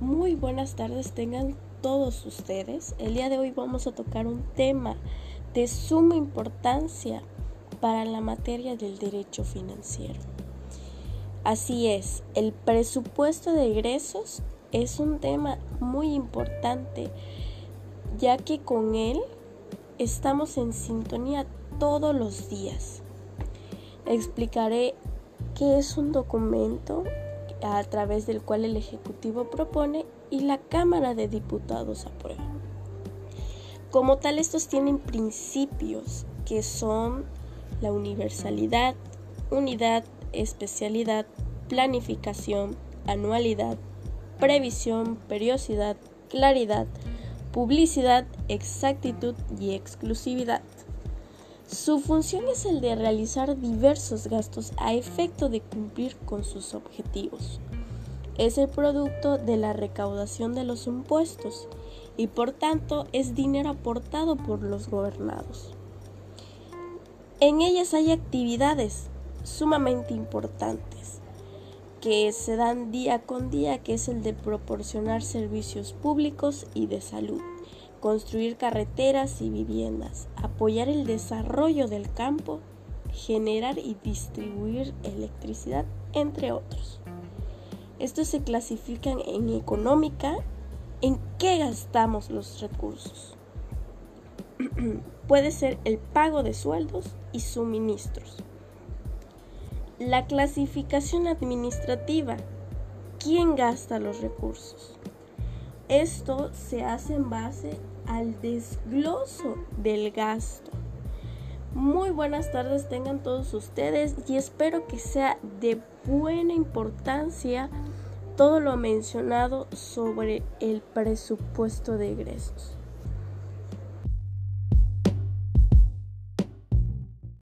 Muy buenas tardes tengan todos ustedes. El día de hoy vamos a tocar un tema de suma importancia para la materia del derecho financiero. Así es, el presupuesto de egresos es un tema muy importante ya que con él estamos en sintonía todos los días. Explicaré qué es un documento a través del cual el Ejecutivo propone y la Cámara de Diputados aprueba. Como tal, estos tienen principios que son la universalidad, unidad, especialidad, planificación, anualidad, previsión, periodicidad, claridad, publicidad, exactitud y exclusividad. Su función es el de realizar diversos gastos a efecto de cumplir con sus objetivos. Es el producto de la recaudación de los impuestos y por tanto es dinero aportado por los gobernados. En ellas hay actividades sumamente importantes que se dan día con día, que es el de proporcionar servicios públicos y de salud construir carreteras y viviendas, apoyar el desarrollo del campo, generar y distribuir electricidad, entre otros. Estos se clasifican en económica, en qué gastamos los recursos. Puede ser el pago de sueldos y suministros. La clasificación administrativa, ¿quién gasta los recursos? Esto se hace en base al desgloso del gasto. Muy buenas tardes tengan todos ustedes y espero que sea de buena importancia todo lo mencionado sobre el presupuesto de egresos.